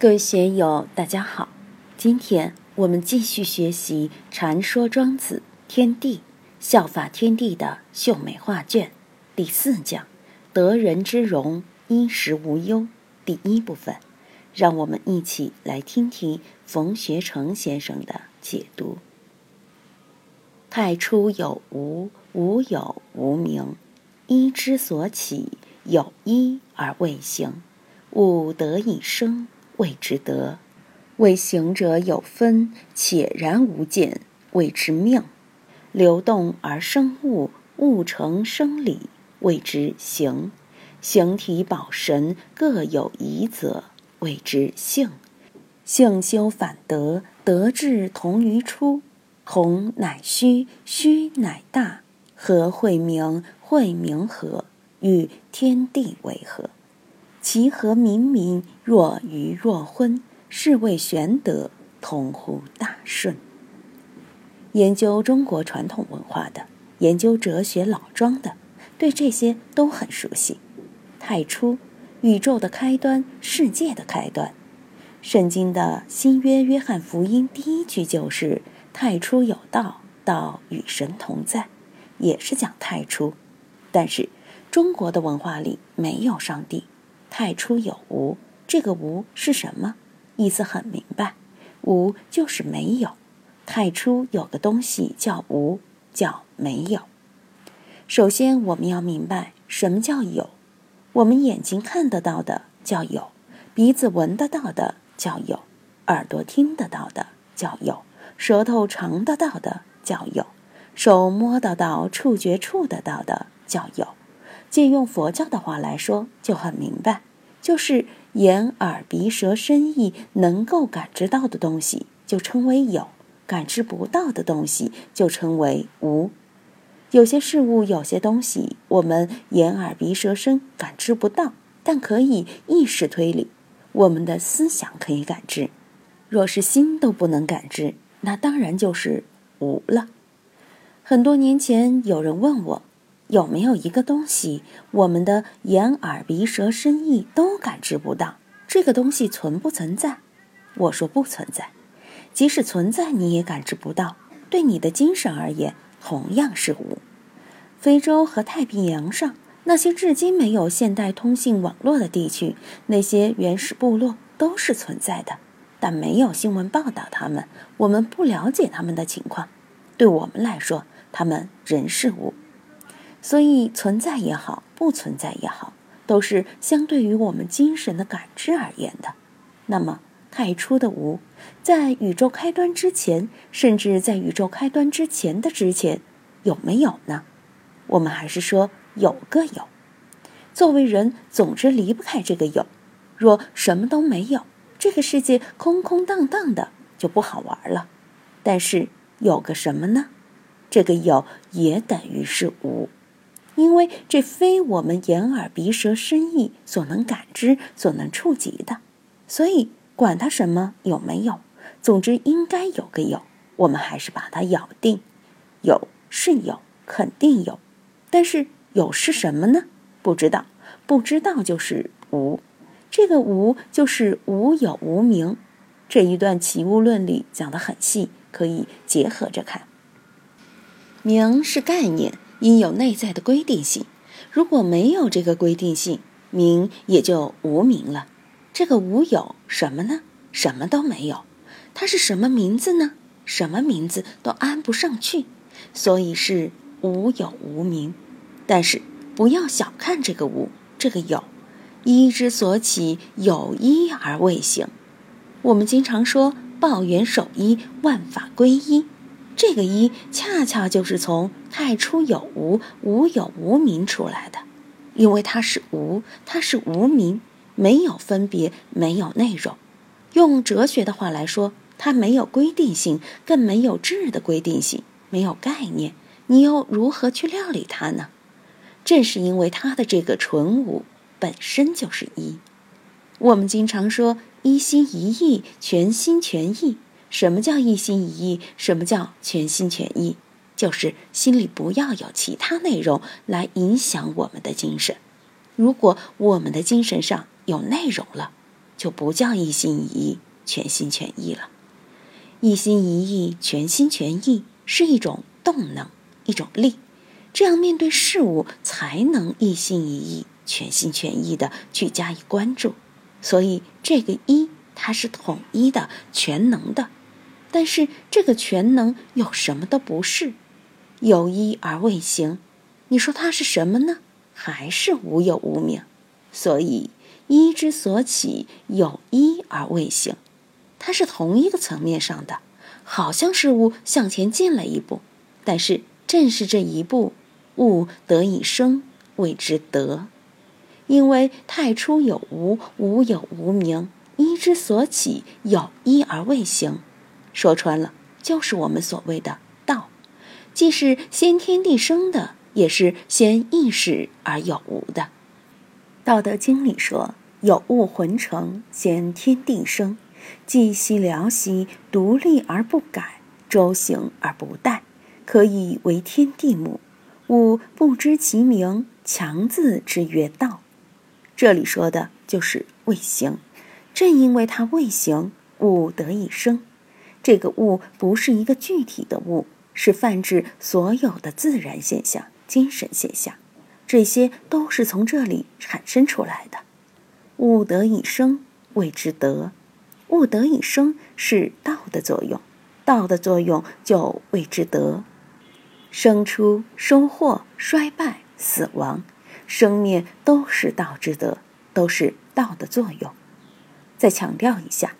各位学友，大家好。今天我们继续学习《禅说庄子天地效法天地的秀美画卷》第四讲“得人之容，衣食无忧”第一部分。让我们一起来听听冯学成先生的解读。太初有无，无有无名。一之所起，有一而未形，物得以生。谓之德，为行者有分，且然无见，谓之命；流动而生物，物成生理，谓之形；形体保神，各有宜则，谓之性；性修反德，德至同于出，同乃虚，虚乃大，和会明，会明和，与天地为和。其和冥冥，若愚若昏，是谓玄德，同乎大顺。研究中国传统文化的，研究哲学老庄的，对这些都很熟悉。太初，宇宙的开端，世界的开端。圣经的新约约翰福音第一句就是“太初有道，道与神同在”，也是讲太初。但是中国的文化里没有上帝。太初有无，这个无是什么？意思很明白，无就是没有。太初有个东西叫无，叫没有。首先我们要明白什么叫有。我们眼睛看得到的叫有，鼻子闻得到的叫有，耳朵听得到的叫有，舌头尝得到的叫有，手摸得到、触觉触得到的叫有。借用佛教的话来说，就很明白，就是眼、耳、鼻、舌、身、意能够感知到的东西，就称为有；感知不到的东西，就称为无。有些事物、有些东西，我们眼、耳、鼻、舌、身感知不到，但可以意识推理，我们的思想可以感知。若是心都不能感知，那当然就是无了。很多年前，有人问我。有没有一个东西，我们的眼、耳、鼻、舌、身、意都感知不到？这个东西存不存在？我说不存在。即使存在，你也感知不到。对你的精神而言，同样是无。非洲和太平洋上那些至今没有现代通信网络的地区，那些原始部落都是存在的，但没有新闻报道他们，我们不了解他们的情况。对我们来说，他们仍是无。所以，存在也好，不存在也好，都是相对于我们精神的感知而言的。那么，太初的无，在宇宙开端之前，甚至在宇宙开端之前的之前，有没有呢？我们还是说有个有。作为人，总之离不开这个有。若什么都没有，这个世界空空荡荡的，就不好玩了。但是有个什么呢？这个有也等于是无。因为这非我们眼耳鼻舌身意所能感知、所能触及的，所以管它什么有没有，总之应该有个有，我们还是把它咬定，有是有，肯定有，但是有是什么呢？不知道，不知道就是无，这个无就是无有无名。这一段齐物论里讲得很细，可以结合着看。名是概念。应有内在的规定性，如果没有这个规定性，名也就无名了。这个无有什么呢？什么都没有，它是什么名字呢？什么名字都安不上去，所以是无有无名。但是不要小看这个无，这个有，一之所起，有一而未形。我们经常说抱元守一，万法归一。这个一恰恰就是从太初有无，无有无名出来的，因为它是无，它是无名，没有分别，没有内容。用哲学的话来说，它没有规定性，更没有质的规定性，没有概念，你又如何去料理它呢？正是因为它的这个纯无本身就是一。我们经常说一心一意，全心全意。什么叫一心一意？什么叫全心全意？就是心里不要有其他内容来影响我们的精神。如果我们的精神上有内容了，就不叫一心一意、全心全意了。一心一意、全心全意是一种动能，一种力，这样面对事物才能一心一意、全心全意的去加以关注。所以这个一，它是统一的、全能的。但是这个全能有什么都不是，有一而未行。你说它是什么呢？还是无有无明？所以一之所起，有一而未行。它是同一个层面上的，好像事物向前进了一步，但是正是这一步，物得以生，谓之德。因为太初有无，无有无明，一之所起，有一而未行。说穿了，就是我们所谓的道，既是先天地生的，也是先意识而有无的。《道德经》里说：“有物混成，先天地生。”寂兮寥兮，独立而不改，周行而不殆，可以为天地母。吾不知其名，强自之曰道。这里说的就是未形，正因为它未形，物得以生。这个物不是一个具体的物，是泛指所有的自然现象、精神现象，这些都是从这里产生出来的。物得以生，谓之德。物得以生是道的作用，道的作用就谓之德。生出、收获、衰败、死亡、生灭都是道之德，都是道的作用。再强调一下，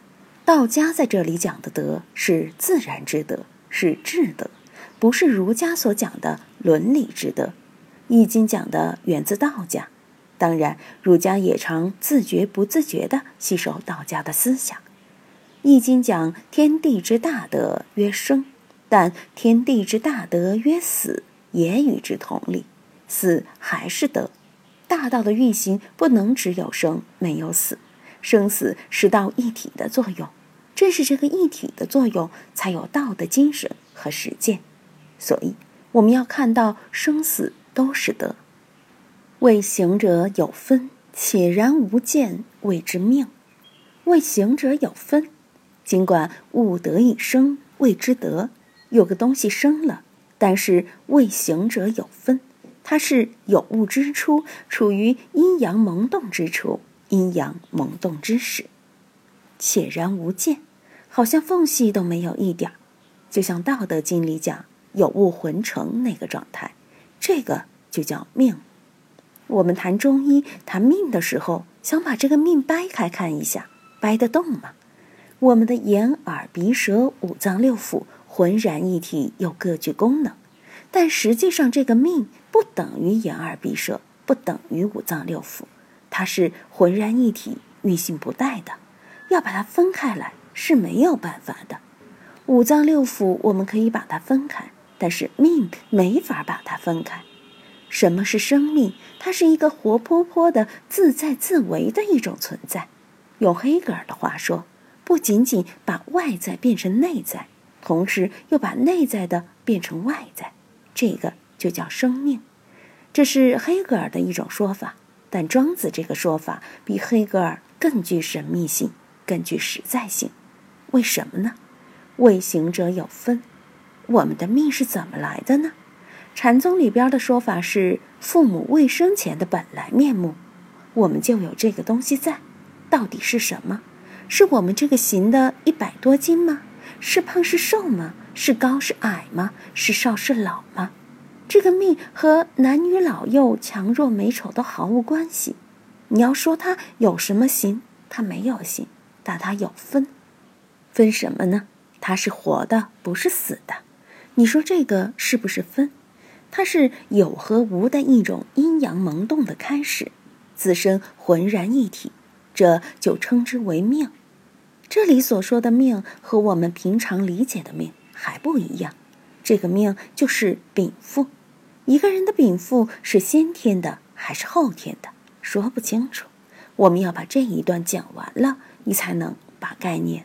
道家在这里讲的德是自然之德，是智德，不是儒家所讲的伦理之德。易经讲的源自道家，当然儒家也常自觉不自觉地吸收道家的思想。易经讲天地之大德曰生，但天地之大德曰死，也与之同理。死还是德，大道的运行不能只有生没有死，生死是道一体的作用。正是这个一体的作用，才有道的精神和实践。所以我们要看到生死都是德。为行者有分，且然无见，谓之命。为行者有分。尽管物得以生，谓之德，有个东西生了，但是未行者有分，它是有物之初，处于阴阳萌动之处，阴阳萌动之时，且然无见，好像缝隙都没有一点儿，就像《道德经》里讲有物混成那个状态，这个就叫命。我们谈中医谈命的时候，想把这个命掰开看一下，掰得动吗？我们的眼、耳、鼻、舌五脏六腑浑然一体，又各具功能，但实际上这个命不等于眼、耳、鼻、舌，不等于五脏六腑，它是浑然一体、运行不殆的。要把它分开来是没有办法的。五脏六腑我们可以把它分开，但是命没法把它分开。什么是生命？它是一个活泼泼的、自在自为的一种存在。用黑格尔的话说。不仅仅把外在变成内在，同时又把内在的变成外在，这个就叫生命。这是黑格尔的一种说法，但庄子这个说法比黑格尔更具神秘性，更具实在性。为什么呢？为行者有分。我们的命是怎么来的呢？禅宗里边的说法是父母未生前的本来面目，我们就有这个东西在。到底是什么？是我们这个行的一百多斤吗？是胖是瘦吗？是高是矮吗？是少是老吗？这个命和男女老幼、强弱美丑都毫无关系。你要说它有什么行，它没有行，但它有分。分什么呢？它是活的，不是死的。你说这个是不是分？它是有和无的一种阴阳萌动的开始，自身浑然一体，这就称之为命。这里所说的命和我们平常理解的命还不一样，这个命就是禀赋。一个人的禀赋是先天的还是后天的，说不清楚。我们要把这一段讲完了，你才能把概念